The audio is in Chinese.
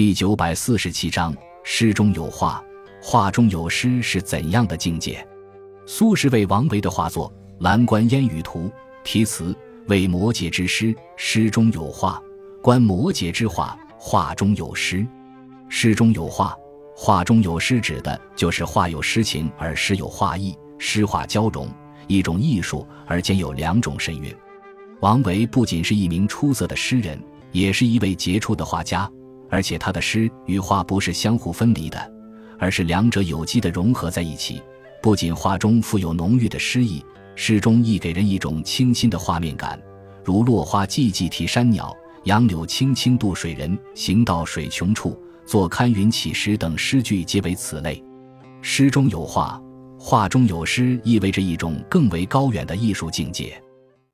第九百四十七章：诗中有画，画中有诗是怎样的境界？苏轼为王维的画作《蓝关烟雨图》题词，为摩诘之诗，诗中有画；观摩诘之画，画中有诗。诗中有画，画中有诗，指的就是画有诗情，而诗有画意，诗画交融，一种艺术，而兼有两种神韵。王维不仅是一名出色的诗人，也是一位杰出的画家。而且他的诗与画不是相互分离的，而是两者有机的融合在一起。不仅画中富有浓郁的诗意，诗中亦给人一种清新的画面感，如“落花寂寂啼山鸟，杨柳青青渡水人。行到水穷处，坐看云起时”等诗句皆为此类。诗中有画，画中有诗，意味着一种更为高远的艺术境界。